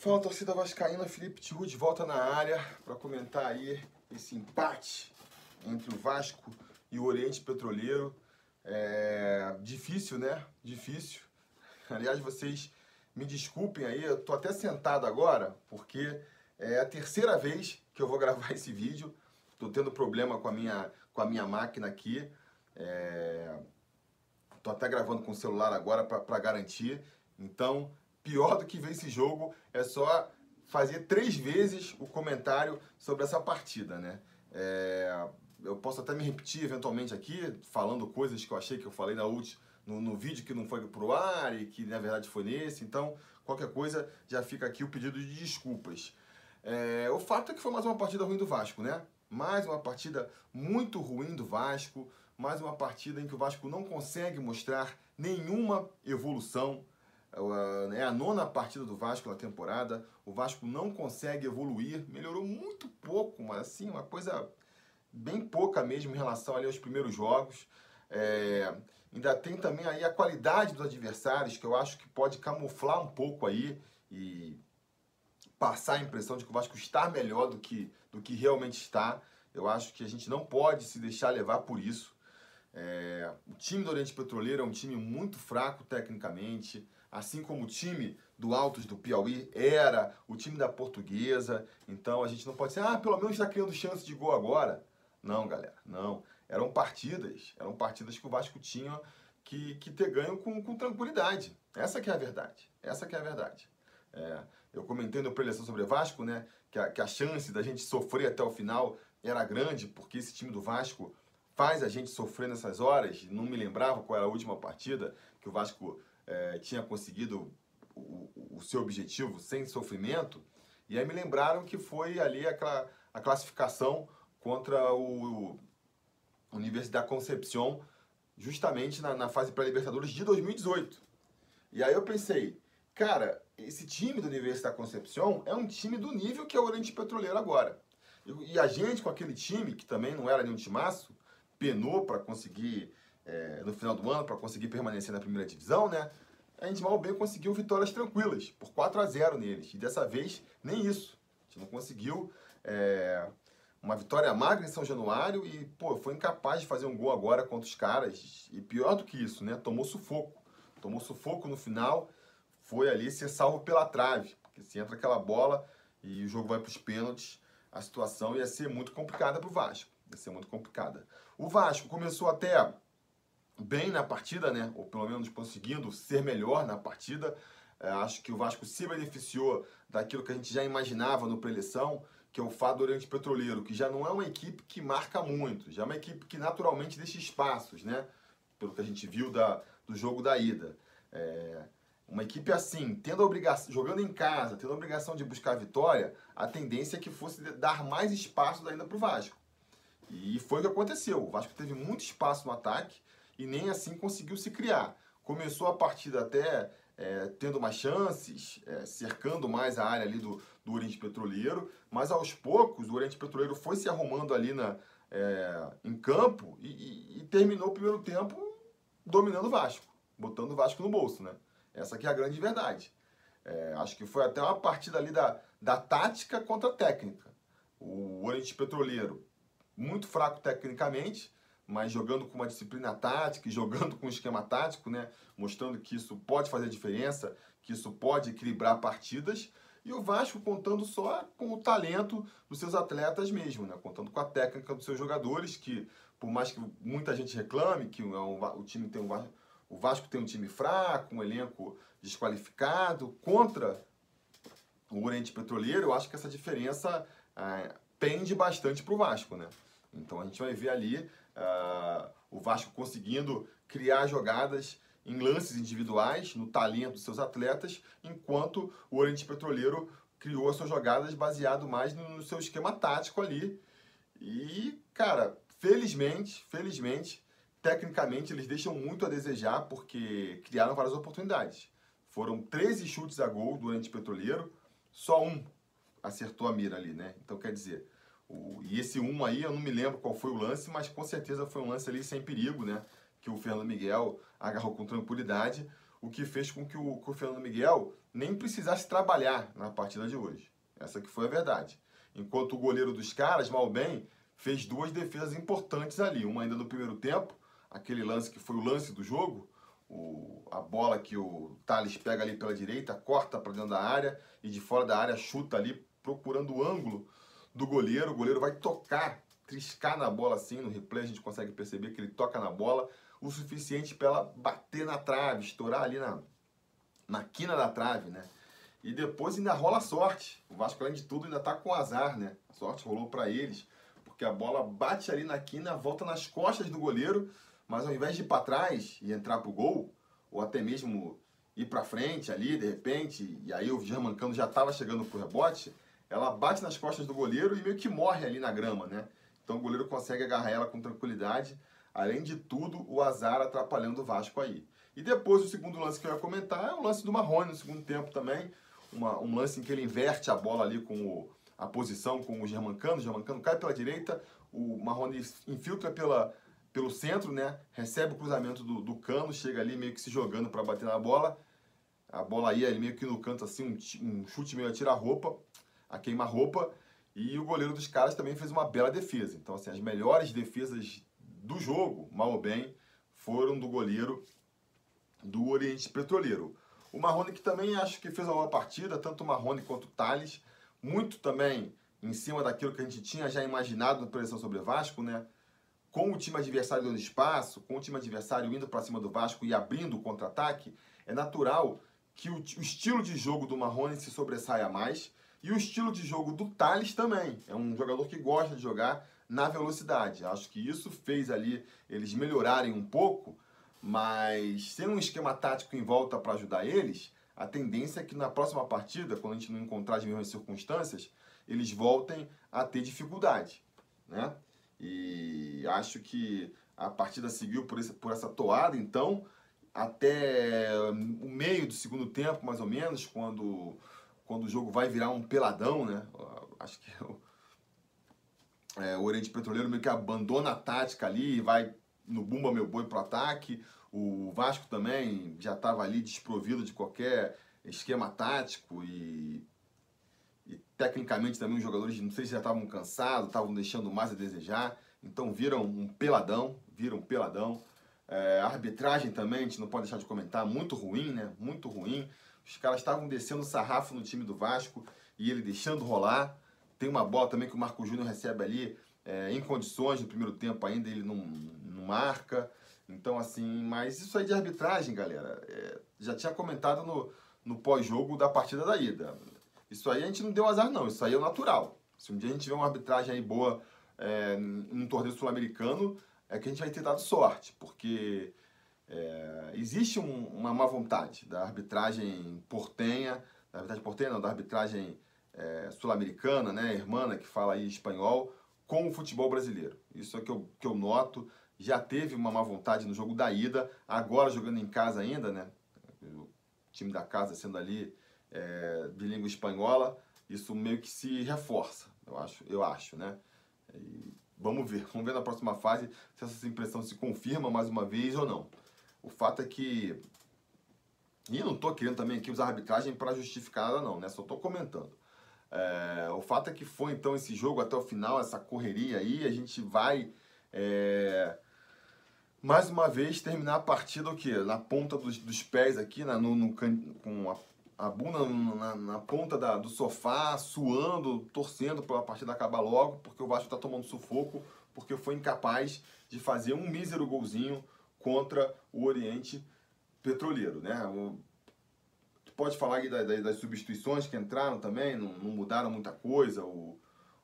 Fala torcida vascaína, Felipe Tiru de volta na área para comentar aí esse empate entre o Vasco e o Oriente Petroleiro. É difícil, né? Difícil. Aliás, vocês me desculpem aí, eu tô até sentado agora, porque é a terceira vez que eu vou gravar esse vídeo. Tô tendo problema com a minha, com a minha máquina aqui. É... Tô até gravando com o celular agora para garantir. Então, pior do que ver esse jogo é só fazer três vezes o comentário sobre essa partida, né? É, eu posso até me repetir eventualmente aqui, falando coisas que eu achei que eu falei na última, no, no, vídeo que não foi pro ar e que na verdade foi nesse. Então, qualquer coisa, já fica aqui o pedido de desculpas. É, o fato é que foi mais uma partida ruim do Vasco, né? Mais uma partida muito ruim do Vasco, mais uma partida em que o Vasco não consegue mostrar nenhuma evolução, é a nona partida do Vasco na temporada. O Vasco não consegue evoluir, melhorou muito pouco, mas assim, uma coisa bem pouca mesmo em relação ali aos primeiros jogos. É, ainda tem também aí a qualidade dos adversários, que eu acho que pode camuflar um pouco aí e passar a impressão de que o Vasco está melhor do que, do que realmente está. Eu acho que a gente não pode se deixar levar por isso. É, o time do Oriente Petroleiro é um time muito fraco tecnicamente assim como o time do Altos do Piauí era, o time da Portuguesa. Então a gente não pode ser, ah, pelo menos está criando chance de gol agora. Não, galera, não. Eram partidas, eram partidas que o Vasco tinha que, que ter ganho com, com tranquilidade. Essa que é a verdade. Essa que é a verdade. É, eu comentei no preleção sobre Vasco, né, que a, que a chance da gente sofrer até o final era grande, porque esse time do Vasco faz a gente sofrer nessas horas. Não me lembrava qual era a última partida que o Vasco é, tinha conseguido o, o, seu objetivo sem sofrimento. E aí me lembraram que foi ali a, a classificação contra o, o Universidade Concepción, justamente na, na fase pré-Libertadores de 2018. E aí eu pensei, cara, esse time do Universidade Concepción é um time do nível que é o Oriente Petroleiro agora. E, e a gente, com aquele time, que também não era nenhum timaço, penou para conseguir é, no final do ano para conseguir permanecer na primeira divisão, né? A gente mal bem conseguiu vitórias tranquilas, por 4 a 0 neles. E dessa vez, nem isso. A gente não conseguiu é, uma vitória magra em São Januário e, pô, foi incapaz de fazer um gol agora contra os caras. E pior do que isso, né? Tomou sufoco. Tomou sufoco no final, foi ali ser salvo pela trave. Porque se entra aquela bola e o jogo vai para os pênaltis, a situação ia ser muito complicada para o Vasco. Ia ser muito complicada. O Vasco começou até bem na partida, né? Ou pelo menos conseguindo ser melhor na partida. É, acho que o Vasco se beneficiou daquilo que a gente já imaginava no preleção, que é o fato do Oriente Petroleiro, que já não é uma equipe que marca muito, já é uma equipe que naturalmente deixa espaços, né? Pelo que a gente viu da, do jogo da ida. É, uma equipe assim, tendo obrigação, jogando em casa, tendo a obrigação de buscar a vitória, a tendência é que fosse dar mais espaço ainda para o Vasco. E foi o que aconteceu. O Vasco teve muito espaço no ataque, e nem assim conseguiu se criar. Começou a partida até é, tendo mais chances, é, cercando mais a área ali do, do Oriente Petroleiro, mas aos poucos o Oriente Petroleiro foi se arrumando ali na, é, em campo e, e, e, terminou o primeiro tempo dominando o Vasco, botando o Vasco no bolso, né? Essa aqui é a grande verdade. É, acho que foi até uma partida ali da, da tática contra a técnica. O Oriente Petroleiro, muito fraco tecnicamente, mas jogando com uma disciplina tática e jogando com um esquema tático, né? Mostrando que isso pode fazer diferença, que isso pode equilibrar partidas. E o Vasco contando só com o talento dos seus atletas mesmo, né? Contando com a técnica dos seus jogadores, que por mais que muita gente reclame que o time tem um, o Vasco tem um time fraco, um elenco desqualificado, contra o Oriente Petroleiro, eu acho que essa diferença é, pende bastante para o Vasco, né? Então a gente vai ver ali uh, o Vasco conseguindo criar jogadas em lances individuais, no talento dos seus atletas, enquanto o Oriente Petroleiro criou as suas jogadas baseado mais no seu esquema tático ali. E, cara, felizmente, felizmente, tecnicamente eles deixam muito a desejar porque criaram várias oportunidades. Foram 13 chutes a gol do Oriente Petroleiro, só um acertou a mira ali, né? Então quer dizer, e esse um aí, eu não me lembro qual foi o lance, mas com certeza foi um lance ali sem perigo, né? Que o Fernando Miguel agarrou com tranquilidade, o que fez com que o, que o Fernando Miguel nem precisasse trabalhar na partida de hoje. Essa que foi a verdade. Enquanto o goleiro dos caras, mal bem, fez duas defesas importantes ali. Uma ainda no primeiro tempo, aquele lance que foi o lance do jogo, o, a bola que o Thales pega ali pela direita, corta para dentro da área e de fora da área chuta ali procurando o ângulo do goleiro. O goleiro vai tocar, triscar na bola assim. No replay a gente consegue perceber que ele toca na bola o suficiente para ela bater na trave, estourar ali na, na quina da trave, né? E depois ainda rola sorte. O Vasco, além de tudo, ainda tá com azar, né? A sorte rolou para eles, porque a bola bate ali na quina, volta nas costas do goleiro, mas ao invés de ir para trás e entrar pro gol, ou até mesmo ir para frente ali, de repente, e aí o Germancano já estava chegando pro rebote, ela bate nas costas do goleiro e meio que morre ali na grama, né? Então o goleiro consegue agarrar ela com tranquilidade. Além de tudo, o azar atrapalhando o Vasco aí. E depois o segundo lance que eu ia comentar é o lance do Marrone no segundo tempo também uma, um lance em que ele inverte a bola ali com o, a posição com o Germancano, o Germancano cai pela direita, o Marrone infiltra pela, pelo centro, né? Recebe o cruzamento do, do cano, chega ali meio que se jogando para bater na bola. A bola ia meio que no canto assim, um, um chute meio a tirar-roupa, a queima-roupa. E o goleiro dos caras também fez uma bela defesa. Então, assim, as melhores defesas do jogo, mal ou bem, foram do goleiro do Oriente Petroleiro. O Marrone que também acho que fez uma boa partida, tanto o Marrone quanto o Thales. Muito também em cima daquilo que a gente tinha já imaginado na pressão sobre o Vasco, né? Com o time adversário dando espaço, com o time adversário indo para cima do Vasco e abrindo o contra-ataque, é natural que o, o, estilo de jogo do Marrone se sobressaia mais e o estilo de jogo do Thales também. É um jogador que gosta de jogar na velocidade. Acho que isso fez ali eles melhorarem um pouco mas sem um esquema tático em volta para ajudar eles, a tendência é que na próxima partida, quando a gente não encontrar as mesmas circunstâncias, eles voltem a ter dificuldade, né? E acho que a partida seguiu por, esse, por essa toada, então, até o meio do segundo tempo, mais ou menos, quando, quando o jogo vai virar um peladão, né? Acho que o, é, o Oriente Petroleiro meio que abandona a tática ali e vai no Bumba Meu Boi pro ataque. O Vasco também já estava ali desprovido de qualquer esquema tático e, e, tecnicamente também os jogadores, não sei se já estavam cansados, estavam deixando mais a desejar. Então viram um peladão, viram um peladão. É, a arbitragem também, a gente não pode deixar de comentar, muito ruim, né? Muito ruim. Os caras estavam descendo sarrafo no time do Vasco e ele deixando rolar. Tem uma bola também que o Marco Júnior recebe ali é, em condições no primeiro tempo ainda, ele não, não marca. Então, assim, mas isso aí de arbitragem, galera, é, já tinha comentado no, no pós-jogo da partida da ida. Isso aí a gente não deu azar, não. Isso aí é o natural. Se um dia a gente tiver uma arbitragem aí boa é, num torneio sul-americano, é que a gente vai ter dado sorte, porque é, existe um, uma má vontade da arbitragem portenha, da arbitragem portenha, não, da arbitragem é, sul-americana, né, irmã, que fala aí espanhol, com o futebol brasileiro. Isso é que eu, que eu noto. Já teve uma má vontade no jogo da ida, agora jogando em casa ainda, né? O time da casa sendo ali é, de língua espanhola, isso meio que se reforça, eu acho, eu acho, né? E vamos ver, vamos ver na próxima fase se essa impressão se confirma mais uma vez ou não. O fato é que. E não estou querendo também aqui usar arbitragem para justificar nada, não, né? Só estou comentando. É, o fato é que foi então esse jogo até o final, essa correria aí, a gente vai é, mais uma vez terminar a partida o quê? Na ponta dos, dos pés aqui, na, no, no, com a, a bunda na, na ponta da, do sofá, suando, torcendo para a partida acabar logo, porque o Vasco está tomando sufoco, porque foi incapaz de fazer um mísero golzinho contra o Oriente Petroleiro, né? O, pode falar aí das, das substituições que entraram também, não, não, mudaram muita coisa. O,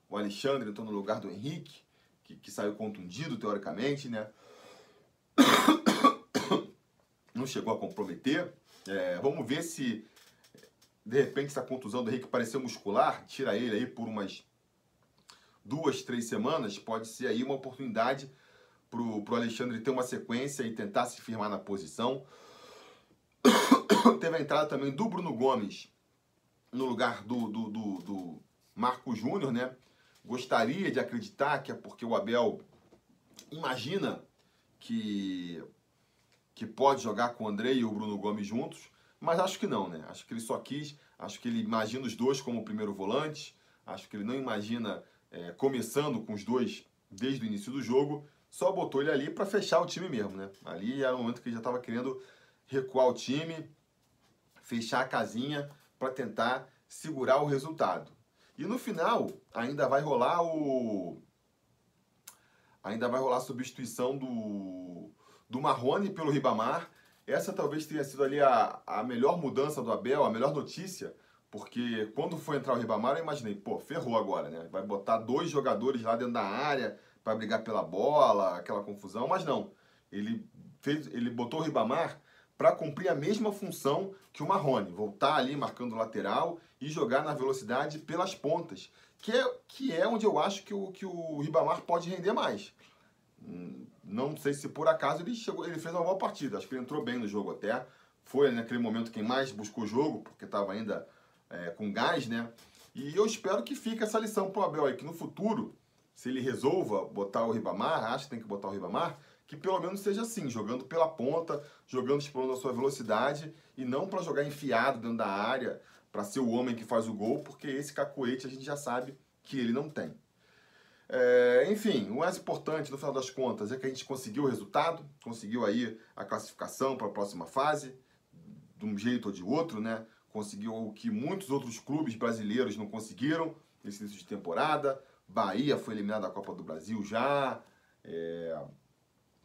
o Alexandre entrou no lugar do Henrique, que, que saiu contundido teoricamente, né? Não chegou a comprometer. É, vamos ver se de repente essa contusão do Henrique pareceu muscular, tira ele aí por umas duas, três semanas, pode ser aí uma oportunidade pro, pro Alexandre ter uma sequência e tentar se firmar na posição. Teve a entrada também do Bruno Gomes no lugar do, do, do, do Marco Júnior, né? Gostaria de acreditar que é porque o Abel imagina que, que pode jogar com o André e o Bruno Gomes juntos, mas acho que não, né? Acho que ele só quis, acho que ele imagina os dois como primeiro volante, acho que ele não imagina é, começando com os dois desde o início do jogo, só botou ele ali para fechar o time mesmo, né? Ali era o momento que ele já estava querendo recuar o time, fechar a casinha para tentar segurar o resultado. E no final ainda vai rolar o ainda vai rolar a substituição do do Marrone pelo Ribamar. Essa talvez tenha sido ali a, a melhor mudança do Abel, a melhor notícia, porque quando foi entrar o Ribamar, eu imaginei, pô, ferrou agora, né? Vai botar dois jogadores lá dentro da área para brigar pela bola, aquela confusão, mas não. Ele fez, ele botou o Ribamar para cumprir a mesma função que o Marrone, voltar ali marcando lateral e jogar na velocidade pelas pontas, que é, que é onde eu acho que o, que o Ribamar pode render mais. Não sei se por acaso ele chegou, ele fez uma boa partida, acho que ele entrou bem no jogo até. Foi naquele momento quem mais buscou o jogo, porque estava ainda é, com gás, né? E eu espero que fique essa lição pro Abel aí, que no futuro, se ele resolva botar o Ribamar, acha que tem que botar o Ribamar, que pelo menos seja assim, jogando pela ponta, jogando explorando a sua velocidade e não para jogar enfiado dentro da área, para ser o homem que faz o gol, porque esse cacoete a gente já sabe que ele não tem. É, enfim, o mais importante no final das contas é que a gente conseguiu o resultado, conseguiu aí a classificação para a próxima fase, de um jeito ou de outro, né? Conseguiu o que muitos outros clubes brasileiros não conseguiram nesse início de temporada. Bahia foi eliminado da Copa do Brasil já. É,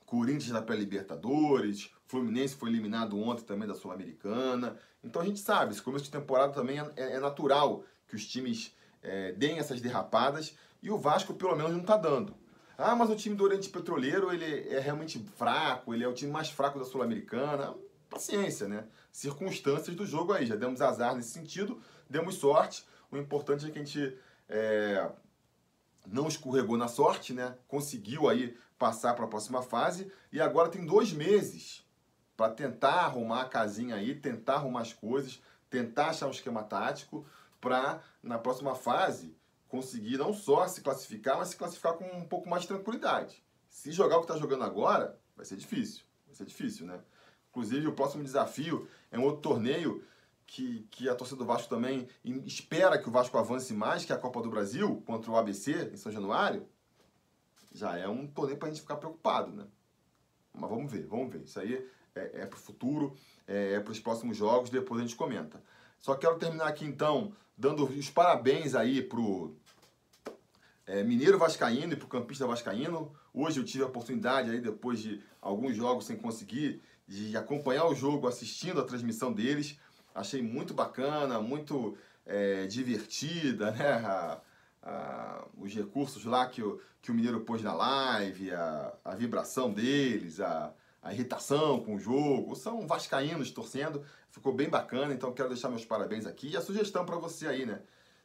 Corinthians na pré-Libertadores, Fluminense foi eliminado ontem também da Sul-Americana. Então a gente sabe, esse começo de temporada também é, é, é natural que os times é, deem essas derrapadas e o Vasco pelo menos não está dando. Ah, mas o time do Oriente Petroleiro ele é realmente fraco, ele é o time mais fraco da Sul-Americana. Paciência, né? Circunstâncias do jogo aí. Já demos azar nesse sentido, demos sorte. O importante é que a gente é, não escorregou na sorte, né? Conseguiu aí passar para a próxima fase e agora tem dois meses para tentar arrumar a casinha aí, tentar arrumar as coisas, tentar achar um esquema tático para na próxima fase conseguir não só se classificar, mas se classificar com um pouco mais de tranquilidade. Se jogar o que está jogando agora, vai ser difícil. Vai ser difícil, né? Inclusive, o próximo desafio é um outro torneio que, que a torcida do Vasco também espera que o Vasco avance mais, que a Copa do Brasil, contra o ABC, em São Januário. Já é um torneio para a gente ficar preocupado, né? Mas vamos ver, vamos ver. Isso aí é, é para o futuro, é, é para os próximos jogos, depois a gente comenta. Só quero terminar aqui então, dando os parabéns aí pro é, Mineiro Vascaíno e pro campista Vascaíno. Hoje eu tive a oportunidade aí, depois de alguns jogos sem conseguir, de acompanhar o jogo assistindo a transmissão deles. Achei muito bacana, muito é, divertida, né? A, a, os recursos lá que o, que o Mineiro pôs na live, a, a vibração deles, a, a irritação com o jogo. São vascaínos torcendo, ficou bem bacana, então quero deixar meus parabéns aqui. E a sugestão para você aí, né?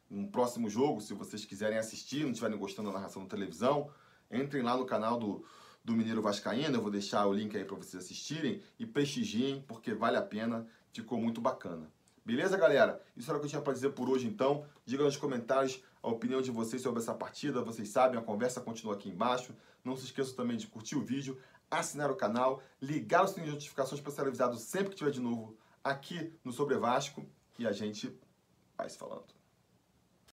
Um próximo jogo, se vocês quiserem assistir, não estiverem gostando da narração da televisão, entrem lá no canal do, do Mineiro Vascaíno, eu vou deixar o link aí para vocês assistirem e prestigiem, porque vale a pena, ficou muito bacana. Beleza, galera? Isso era o que eu tinha para dizer por hoje, então. Diga nos comentários a opinião de vocês sobre essa partida. Vocês sabem, a conversa continua aqui embaixo. Não se esqueçam também de curtir o vídeo, assinar o canal, ligar o sininho de notificações para ser avisado sempre que tiver de novo aqui no Sobre Vasco. E a gente vai se falando.